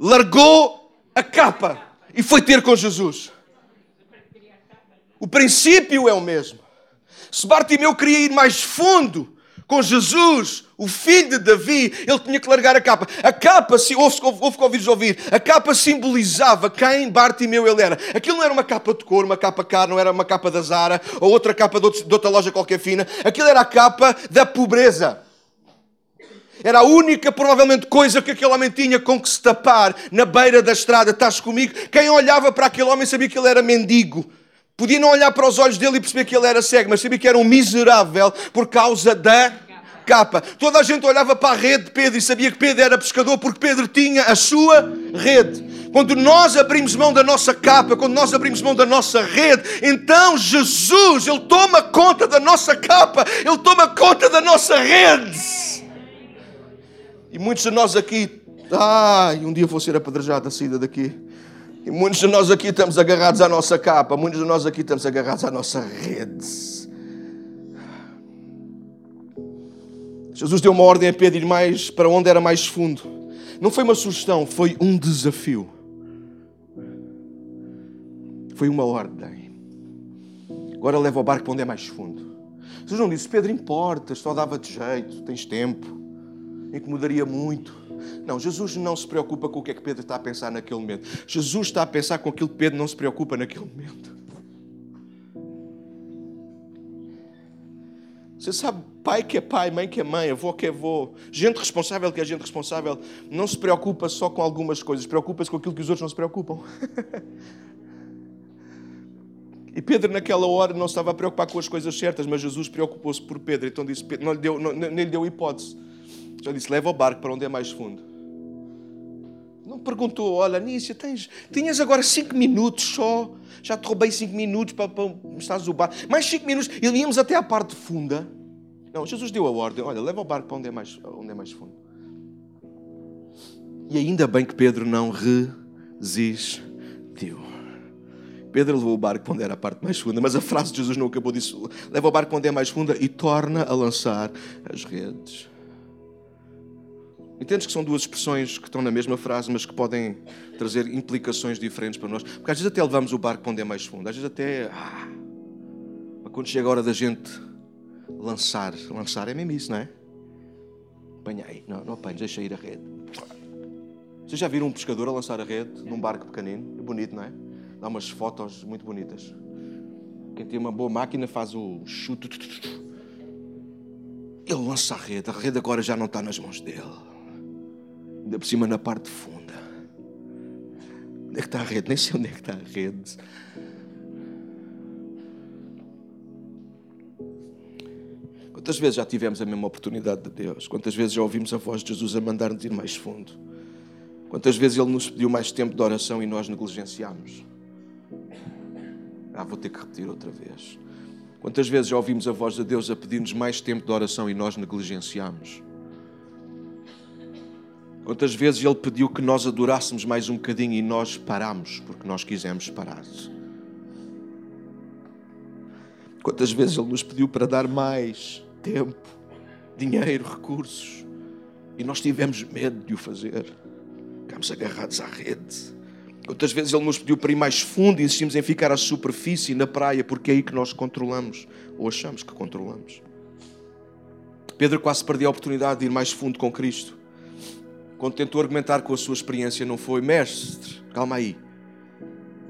largou a capa e foi ter com Jesus. O princípio é o mesmo. Se Bartimeu queria ir mais fundo com Jesus, o filho de Davi, ele tinha que largar a capa. A capa, se houve que ouvires ouvir, a capa simbolizava quem Bartimeu ele era. Aquilo não era uma capa de cor, uma capa cara, não era uma capa da Zara ou outra capa de outra loja qualquer fina. Aquilo era a capa da pobreza. Era a única, provavelmente, coisa que aquele homem tinha com que se tapar na beira da estrada. Estás comigo? Quem olhava para aquele homem sabia que ele era mendigo. Podia não olhar para os olhos dele e perceber que ele era cego, mas sabia que era um miserável por causa da capa. Toda a gente olhava para a rede de Pedro e sabia que Pedro era pescador porque Pedro tinha a sua rede. Quando nós abrimos mão da nossa capa, quando nós abrimos mão da nossa rede, então Jesus, Ele toma conta da nossa capa, Ele toma conta da nossa rede. E muitos de nós aqui, ai, um dia vou ser apedrejado a saída daqui. E muitos de nós aqui estamos agarrados à nossa capa, muitos de nós aqui estamos agarrados à nossa rede. Jesus deu uma ordem a Pedro ir mais para onde era mais fundo. Não foi uma sugestão, foi um desafio. Foi uma ordem. Agora leva o barco para onde é mais fundo. Jesus não disse, Pedro, importas, só dava-te jeito, tens tempo incomodaria muito. Não, Jesus não se preocupa com o que é que Pedro está a pensar naquele momento. Jesus está a pensar com aquilo que Pedro não se preocupa naquele momento. Você sabe, pai que é pai, mãe que é mãe, avô que é avô, gente responsável que é gente responsável, não se preocupa só com algumas coisas, preocupa-se com aquilo que os outros não se preocupam. E Pedro, naquela hora, não estava a preocupar com as coisas certas, mas Jesus preocupou-se por Pedro, então disse: não lhe deu, não, nem lhe deu hipótese. Já disse: leva o barco para onde é mais fundo. Não perguntou: olha, Nícia, tens, tinhas agora cinco minutos só. Já te roubei cinco minutos para, para estás o barco. Mais cinco minutos e íamos até à parte funda. Não, Jesus deu a ordem: olha, leva o barco para onde é mais, onde é mais fundo. E ainda bem que Pedro não resistiu. Pedro levou o barco para onde era a parte mais funda, mas a frase de Jesus não acabou disso. Leva o barco para onde é mais funda e torna a lançar as redes. Entendes que são duas expressões que estão na mesma frase, mas que podem trazer implicações diferentes para nós? Porque às vezes até levamos o barco para onde é mais fundo, às vezes até. Ah, mas quando chega a hora da gente lançar, lançar é mesmo isso, não é? Apanhei, não, não apanhos, deixa ir a rede. Vocês já viram um pescador a lançar a rede num barco pequenino? É bonito, não é? Dá umas fotos muito bonitas. Quem tem uma boa máquina faz o chute. Ele lança a rede, a rede agora já não está nas mãos dele. Ainda por cima na parte funda. Onde é que está a rede? Nem sei onde é que está a rede. Quantas vezes já tivemos a mesma oportunidade de Deus? Quantas vezes já ouvimos a voz de Jesus a mandar-nos ir mais fundo? Quantas vezes Ele nos pediu mais tempo de oração e nós negligenciámos? Ah, vou ter que repetir outra vez. Quantas vezes já ouvimos a voz de Deus a pedir-nos mais tempo de oração e nós negligenciamos? Quantas vezes Ele pediu que nós adorássemos mais um bocadinho e nós paramos porque nós quisemos parar? Quantas vezes Ele nos pediu para dar mais tempo, dinheiro, recursos e nós tivemos medo de o fazer? Ficámos agarrados à rede. Quantas vezes Ele nos pediu para ir mais fundo e insistimos em ficar à superfície, na praia, porque é aí que nós controlamos, ou achamos que controlamos. Pedro quase perdeu a oportunidade de ir mais fundo com Cristo quando tentou argumentar com a sua experiência, não foi, mestre, calma aí,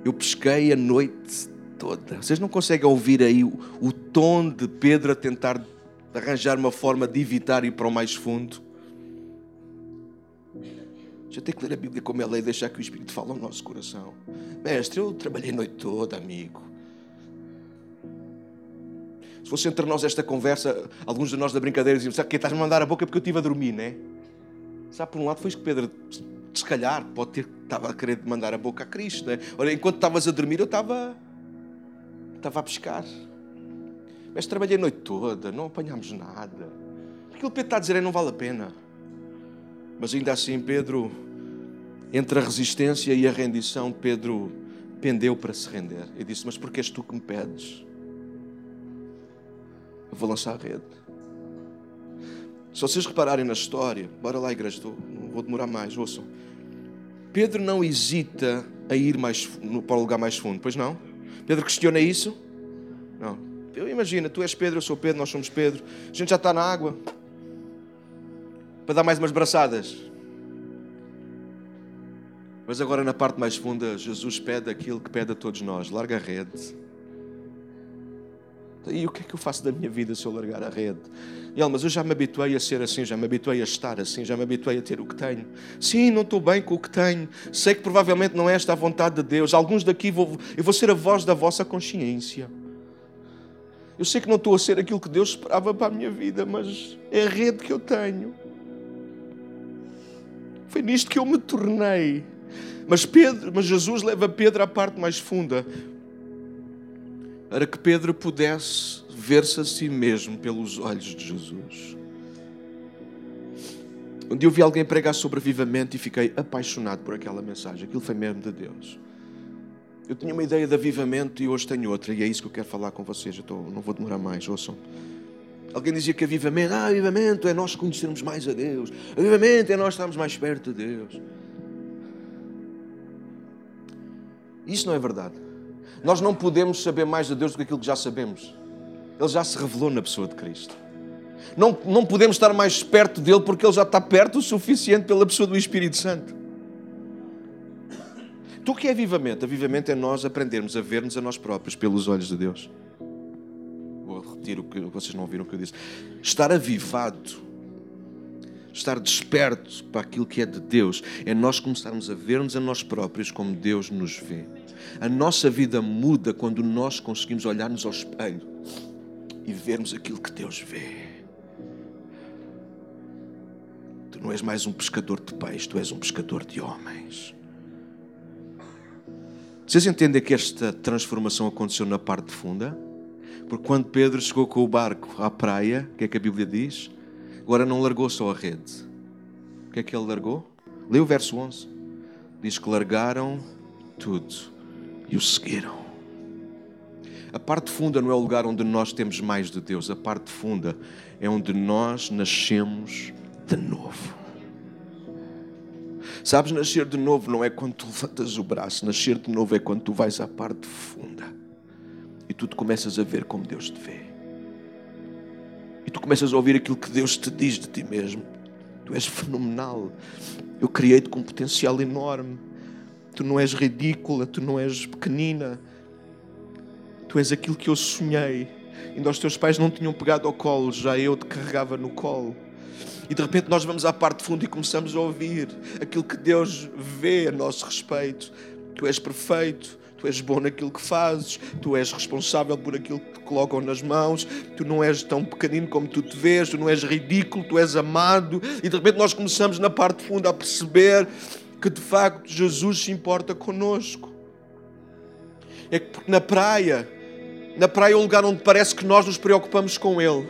eu pesquei a noite toda. Vocês não conseguem ouvir aí o, o tom de Pedro a tentar arranjar uma forma de evitar ir para o mais fundo? Já tem que ler a Bíblia como ela é e deixar que o Espírito fale ao nosso coração. Mestre, eu trabalhei a noite toda, amigo. Se fosse entre nós esta conversa, alguns de nós da brincadeira diziam: Sabe que estás-me a mandar a boca porque eu estive a dormir, não é? Sabe, por um lado foi isso que Pedro, se calhar, pode ter, estava a querer mandar a boca a Cristo. Né? Olha, enquanto estavas a dormir, eu estava, estava a pescar. Mas trabalhei a noite toda, não apanhámos nada. Aquilo que Pedro está a dizer é não vale a pena. Mas ainda assim, Pedro, entre a resistência e a rendição, Pedro pendeu para se render. E disse: Mas porque és tu que me pedes? Eu vou lançar a rede. Se vocês repararem na história, bora lá, igreja, não vou demorar mais, ouçam. Pedro não hesita a ir mais, para o lugar mais fundo, pois não? Pedro questiona isso? Não. Eu imagino, tu és Pedro, eu sou Pedro, nós somos Pedro. A gente já está na água. Para dar mais umas braçadas. Mas agora na parte mais funda, Jesus pede aquilo que pede a todos nós: larga a rede. E o que é que eu faço da minha vida se eu largar a rede? E ele, mas eu já me habituei a ser assim, já me habituei a estar assim, já me habituei a ter o que tenho. Sim, não estou bem com o que tenho. Sei que provavelmente não é esta a vontade de Deus. Alguns daqui vou, eu vou ser a voz da vossa consciência. Eu sei que não estou a ser aquilo que Deus esperava para a minha vida, mas é a rede que eu tenho. Foi nisto que eu me tornei. Mas Pedro, mas Jesus leva Pedro à parte mais funda, para que Pedro pudesse ver-se a si mesmo pelos olhos de Jesus. Um dia eu vi alguém pregar sobre avivamento e fiquei apaixonado por aquela mensagem. Aquilo foi mesmo de Deus. Eu tinha uma ideia de avivamento e hoje tenho outra, e é isso que eu quero falar com vocês. Eu não vou demorar mais, ouçam. Alguém dizia que avivamento, ah, avivamento é nós conhecermos mais a Deus, avivamento é nós estarmos mais perto de Deus. Isso não é verdade. Nós não podemos saber mais de Deus do que aquilo que já sabemos. Ele já se revelou na pessoa de Cristo. Não, não podemos estar mais perto dele porque ele já está perto o suficiente pela pessoa do Espírito Santo. Tu que é avivamento? Avivamento é nós aprendermos a ver-nos a nós próprios pelos olhos de Deus. Vou repetir o que vocês não ouviram o que eu disse. Estar avivado, estar desperto para aquilo que é de Deus, é nós começarmos a ver-nos a nós próprios como Deus nos vê. A nossa vida muda quando nós conseguimos olhar-nos ao espelho e vermos aquilo que Deus vê. Tu não és mais um pescador de peixes, tu és um pescador de homens. Vocês entendem que esta transformação aconteceu na parte funda? Porque quando Pedro chegou com o barco à praia, o que é que a Bíblia diz? Agora não largou só a rede. O que é que ele largou? Lê o verso 11. Diz que largaram tudo e o seguiram. A parte funda não é o lugar onde nós temos mais de Deus. A parte funda é onde nós nascemos de novo. Sabes, nascer de novo não é quando tu levantas o braço, nascer de novo é quando tu vais à parte funda e tu te começas a ver como Deus te vê. Tu começas a ouvir aquilo que Deus te diz de ti mesmo. Tu és fenomenal. Eu criei-te com um potencial enorme. Tu não és ridícula, tu não és pequenina Tu és aquilo que eu sonhei. Ainda os teus pais não tinham pegado ao colo, já eu te carregava no colo. E de repente nós vamos à parte funda e começamos a ouvir aquilo que Deus vê a nosso respeito. Tu és perfeito, tu és bom naquilo que fazes, tu és responsável por aquilo que te colocam nas mãos, tu não és tão pequenino como tu te vês, tu não és ridículo, tu és amado. E de repente nós começamos na parte funda a perceber que de facto Jesus se importa conosco. É que na praia Na praia é um lugar onde parece que nós nos preocupamos com Ele.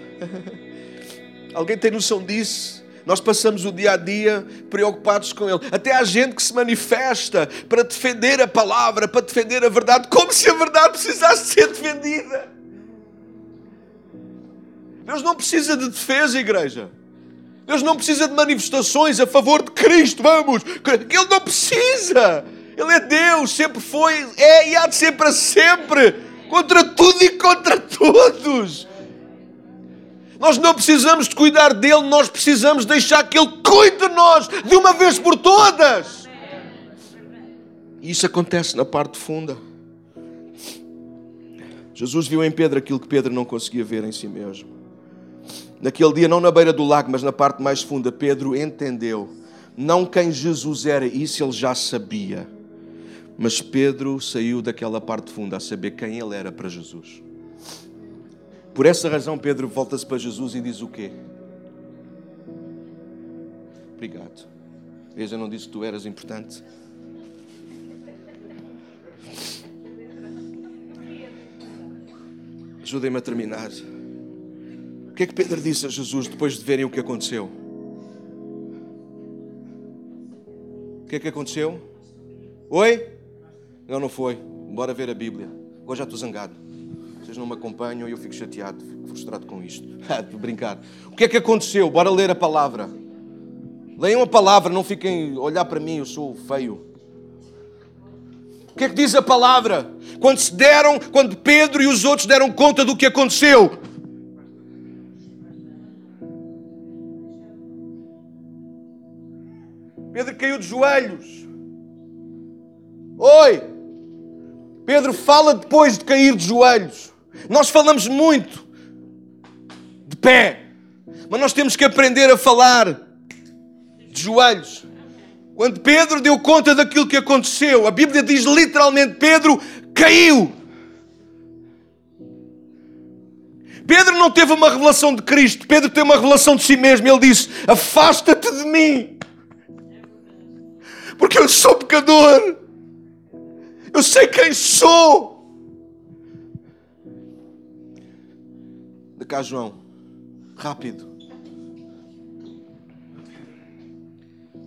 Alguém tem noção disso? Nós passamos o dia a dia preocupados com Ele. Até há gente que se manifesta para defender a palavra, para defender a verdade, como se a verdade precisasse ser defendida. Deus não precisa de defesa, igreja. Deus não precisa de manifestações a favor de Cristo. Vamos! Ele não precisa. Ele é Deus, sempre foi, é e há de ser para sempre. Contra tudo e contra todos. Nós não precisamos de cuidar dele, nós precisamos deixar que ele cuide de nós de uma vez por todas. E isso acontece na parte funda. Jesus viu em Pedro aquilo que Pedro não conseguia ver em si mesmo. Naquele dia, não na beira do lago, mas na parte mais funda, Pedro entendeu não quem Jesus era, isso ele já sabia. Mas Pedro saiu daquela parte funda a saber quem ele era para Jesus. Por essa razão, Pedro volta-se para Jesus e diz o quê? Obrigado. Vês, eu não disse que tu eras importante. Ajudem-me a terminar. O que é que Pedro disse a Jesus depois de verem o que aconteceu? O que é que aconteceu? Oi? Não, não foi. Bora ver a Bíblia. Agora já estou zangado vocês não me acompanham e eu fico chateado, fico frustrado com isto. de brincar. O que é que aconteceu? Bora ler a palavra. Leiam a palavra, não fiquem a olhar para mim, eu sou feio. O que é que diz a palavra? Quando se deram, quando Pedro e os outros deram conta do que aconteceu. Pedro caiu de joelhos. Oi! Pedro fala depois de cair de joelhos. Nós falamos muito de pé, mas nós temos que aprender a falar de joelhos. Quando Pedro deu conta daquilo que aconteceu, a Bíblia diz literalmente: Pedro caiu. Pedro não teve uma revelação de Cristo, Pedro teve uma revelação de si mesmo. Ele disse: Afasta-te de mim, porque eu sou pecador, eu sei quem sou. Cá, João. Rápido.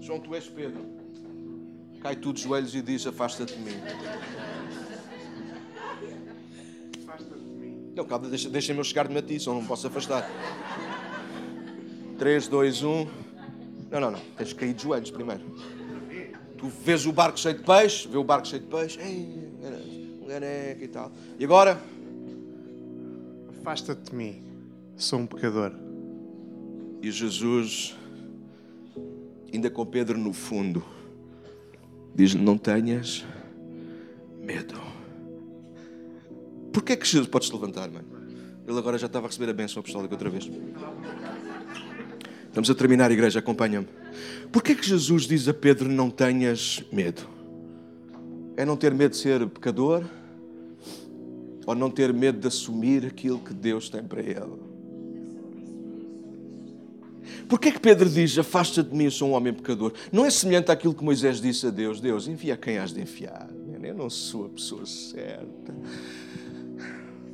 João, tu és Pedro. Cai tu de joelhos e diz: Afasta-te de mim. Afasta-te de mim. Não, calma, deixa, deixa-me eu chegar-me a ti, só não posso afastar. 3, 2, 1. Não, não, não. Tens que cair de joelhos primeiro. Tu vês o barco cheio de peixe, vê o barco cheio de peixe, ei, um ganeca e tal. E agora? Afasta-te de mim, sou um pecador. E Jesus, ainda com Pedro no fundo, diz: Não tenhas medo. Porquê que Jesus. Podes-te levantar, mano. Ele agora já estava a receber a bênção apostólica outra vez. Estamos a terminar, igreja, acompanha-me. Porquê que Jesus diz a Pedro: Não tenhas medo? É não ter medo de ser pecador? ou não ter medo de assumir aquilo que Deus tem para ele. Porquê que Pedro diz, afasta de mim, eu sou um homem pecador? Não é semelhante àquilo que Moisés disse a Deus, Deus, envia quem has de enviar. Eu não sou a pessoa certa.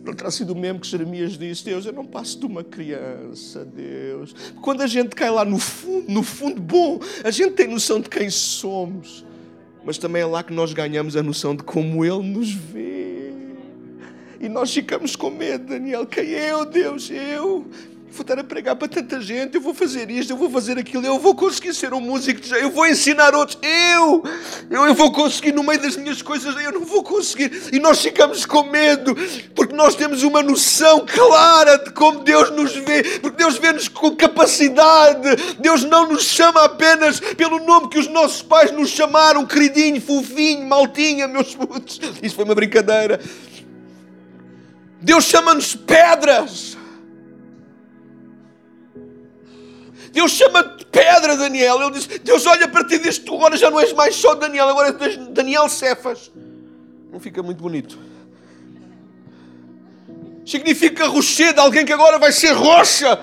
Não terá sido o mesmo que Jeremias disse, Deus, eu não passo de uma criança, Deus. Quando a gente cai lá no fundo, no fundo bom, a gente tem noção de quem somos. Mas também é lá que nós ganhamos a noção de como Ele nos vê. E nós ficamos com medo, Daniel. Quem eu, Deus? Eu vou estar a pregar para tanta gente, eu vou fazer isto, eu vou fazer aquilo, eu vou conseguir ser um músico, eu vou ensinar outros, eu, eu, eu vou conseguir no meio das minhas coisas, eu não vou conseguir. E nós ficamos com medo, porque nós temos uma noção clara de como Deus nos vê, porque Deus vê-nos com capacidade, Deus não nos chama apenas pelo nome que os nossos pais nos chamaram, queridinho, fofinho, maltinha, meus putos. Isso foi uma brincadeira. Deus chama-nos pedras. Deus chama-te pedra, Daniel. Ele diz: Deus olha para ti e diz: Tu agora já não és mais só Daniel, agora és Daniel Cefas. Não fica muito bonito. Significa rochedo, alguém que agora vai ser rocha.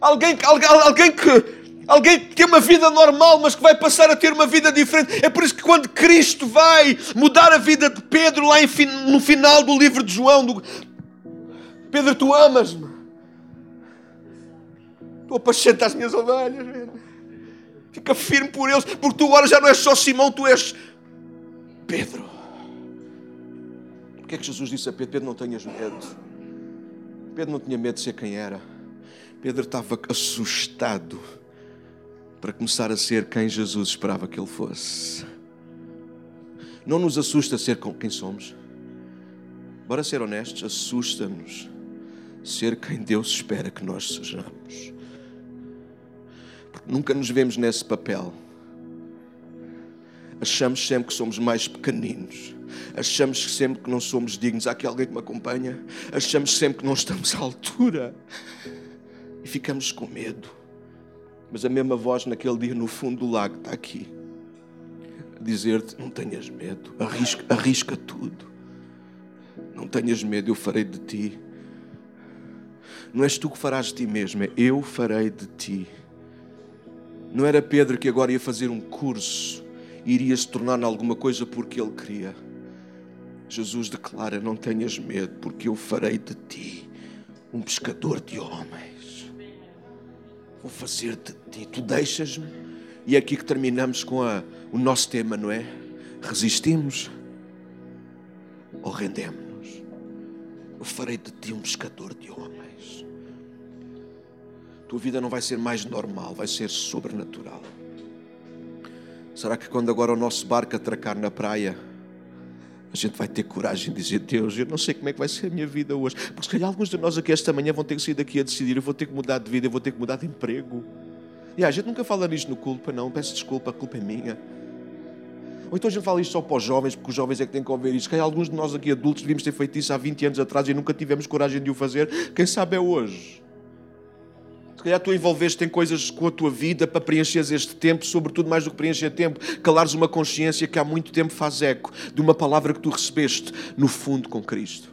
Alguém, alguém, alguém que. Alguém que tem uma vida normal, mas que vai passar a ter uma vida diferente. É por isso que quando Cristo vai mudar a vida de Pedro, lá no final do livro de João, do, Pedro, tu amas-me. Tu apacenta as minhas ovelhas. Fica firme por eles, porque tu agora já não és só Simão, tu és Pedro. Porque é que Jesus disse a Pedro: Pedro, não tenhas medo. Pedro não tinha medo de ser quem era. Pedro estava assustado para começar a ser quem Jesus esperava que ele fosse. Não nos assusta ser quem somos. Bora ser honestos, assusta-nos ser quem Deus espera que nós sejamos. Nunca nos vemos nesse papel. Achamos sempre que somos mais pequeninos. Achamos sempre que não somos dignos. Há aqui alguém que me acompanha? Achamos sempre que não estamos à altura. E ficamos com medo. Mas a mesma voz naquele dia no fundo do lago está aqui. A dizer-te: não tenhas medo. Arrisca, arrisca tudo. Não tenhas medo, eu farei de ti. Não és tu que farás de ti mesmo, é eu farei de ti. Não era Pedro que agora ia fazer um curso iria se tornar em alguma coisa porque ele queria. Jesus declara: Não tenhas medo, porque eu farei de ti um pescador de homens. Vou fazer de ti. Tu deixas-me. E é aqui que terminamos com a, o nosso tema, não é? Resistimos ou rendemos-nos? Eu farei de ti um pescador de homens. Tua vida não vai ser mais normal, vai ser sobrenatural. Será que quando agora o nosso barco atracar na praia, a gente vai ter coragem de dizer: Deus, eu não sei como é que vai ser a minha vida hoje. Porque se calhar alguns de nós aqui esta manhã vão ter que sair daqui a decidir: eu vou ter que mudar de vida, eu vou ter que mudar de emprego. E a gente nunca fala nisto no culpa, não. Peço desculpa, a culpa é minha. Ou então a gente fala isto só para os jovens, porque os jovens é que têm que ouvir isto. Se calhar alguns de nós aqui adultos devíamos ter feito isso há 20 anos atrás e nunca tivemos coragem de o fazer. Quem sabe é hoje. Se calhar tu envolveste em coisas com a tua vida para preencheres este tempo, sobretudo mais do que preencher tempo, calares uma consciência que há muito tempo faz eco de uma palavra que tu recebeste no fundo com Cristo.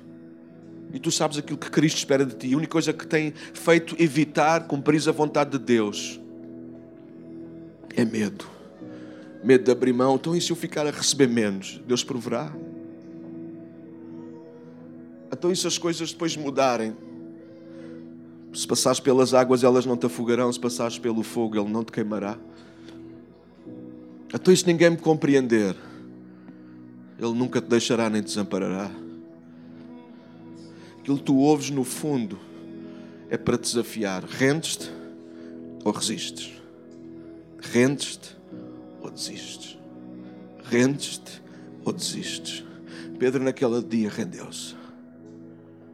E tu sabes aquilo que Cristo espera de ti. A única coisa que tem feito evitar cumprir a vontade de Deus é medo. Medo de abrir mão. Então, e se eu ficar a receber menos? Deus proverá? Então, e se as coisas depois mudarem? Se passares pelas águas, elas não te afogarão. Se passares pelo fogo, ele não te queimará. E se ninguém me compreender? Ele nunca te deixará nem te desamparará. Aquilo que tu ouves no fundo é para desafiar. Rendes-te ou resistes? Rendes-te ou desistes? Rendes-te ou desistes? Pedro, naquele dia, rendeu-se.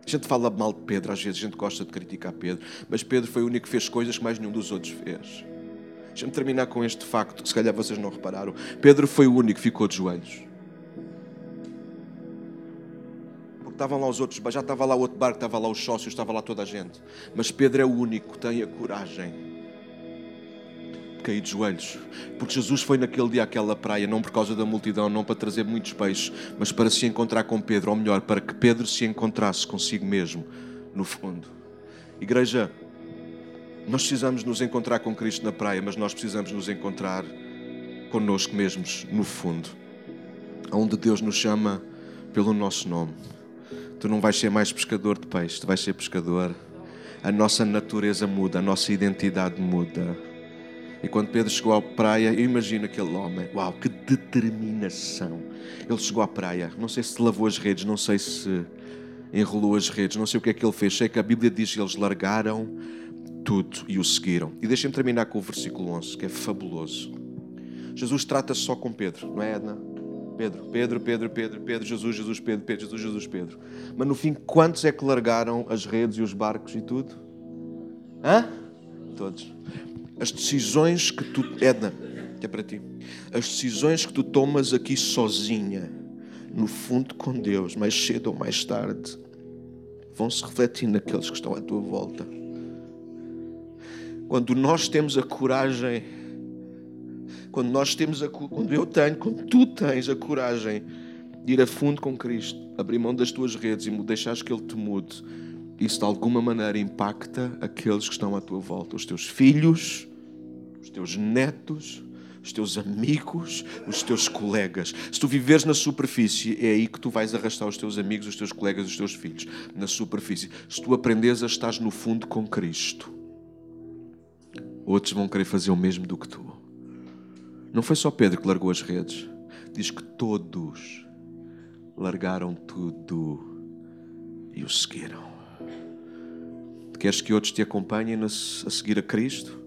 A gente fala mal de Pedro, às vezes a gente gosta de criticar Pedro, mas Pedro foi o único que fez coisas que mais nenhum dos outros fez. Deixa-me terminar com este facto que se calhar vocês não repararam. Pedro foi o único que ficou de joelhos. Porque estavam lá os outros, já estava lá o outro barco, estava lá os sócios, estava lá toda a gente. Mas Pedro é o único que tem a coragem cair de joelhos. Porque Jesus foi naquele dia àquela praia, não por causa da multidão, não para trazer muitos peixes, mas para se encontrar com Pedro, ou melhor, para que Pedro se encontrasse consigo mesmo, no fundo. Igreja, nós precisamos nos encontrar com Cristo na praia, mas nós precisamos nos encontrar connosco mesmos, no fundo, onde Deus nos chama pelo nosso nome. Tu não vais ser mais pescador de peixe, tu vais ser pescador. A nossa natureza muda, a nossa identidade muda. E quando Pedro chegou à praia, eu imagino aquele homem, uau, que determinação. Ele chegou à praia, não sei se lavou as redes, não sei se enrolou as redes, não sei o que é que ele fez. Sei que a Bíblia diz que eles largaram tudo e o seguiram. E deixem-me terminar com o versículo 11, que é fabuloso. Jesus trata-se só com Pedro, não é, Edna? Pedro, Pedro, Pedro, Pedro, Pedro, Jesus, Jesus, Pedro, Pedro, Jesus, Jesus, Pedro. Mas no fim, quantos é que largaram as redes e os barcos e tudo? Hã? Todos as decisões que tu. Edna, é para ti. As decisões que tu tomas aqui sozinha, no fundo com Deus, mais cedo ou mais tarde, vão se refletir naqueles que estão à tua volta. Quando nós temos a coragem, quando nós temos a quando eu tenho, quando tu tens a coragem de ir a fundo com Cristo, abrir mão das tuas redes e deixares que Ele te mude, isso de alguma maneira impacta aqueles que estão à tua volta, os teus filhos, os teus netos, os teus amigos, os teus colegas. Se tu viveres na superfície, é aí que tu vais arrastar os teus amigos, os teus colegas, os teus filhos. Na superfície. Se tu aprendes a estar no fundo com Cristo, outros vão querer fazer o mesmo do que tu. Não foi só Pedro que largou as redes. Diz que todos largaram tudo e o seguiram. Queres que outros te acompanhem a seguir a Cristo?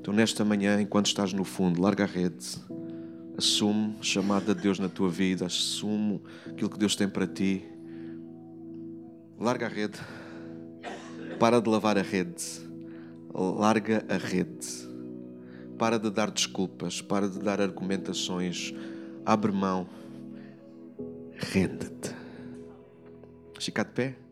Então, nesta manhã, enquanto estás no fundo, larga a rede, assume a chamada de Deus na tua vida, assume aquilo que Deus tem para ti. Larga a rede, para de lavar a rede, larga a rede, para de dar desculpas, para de dar argumentações, abre mão, rende-te. Fica de pé.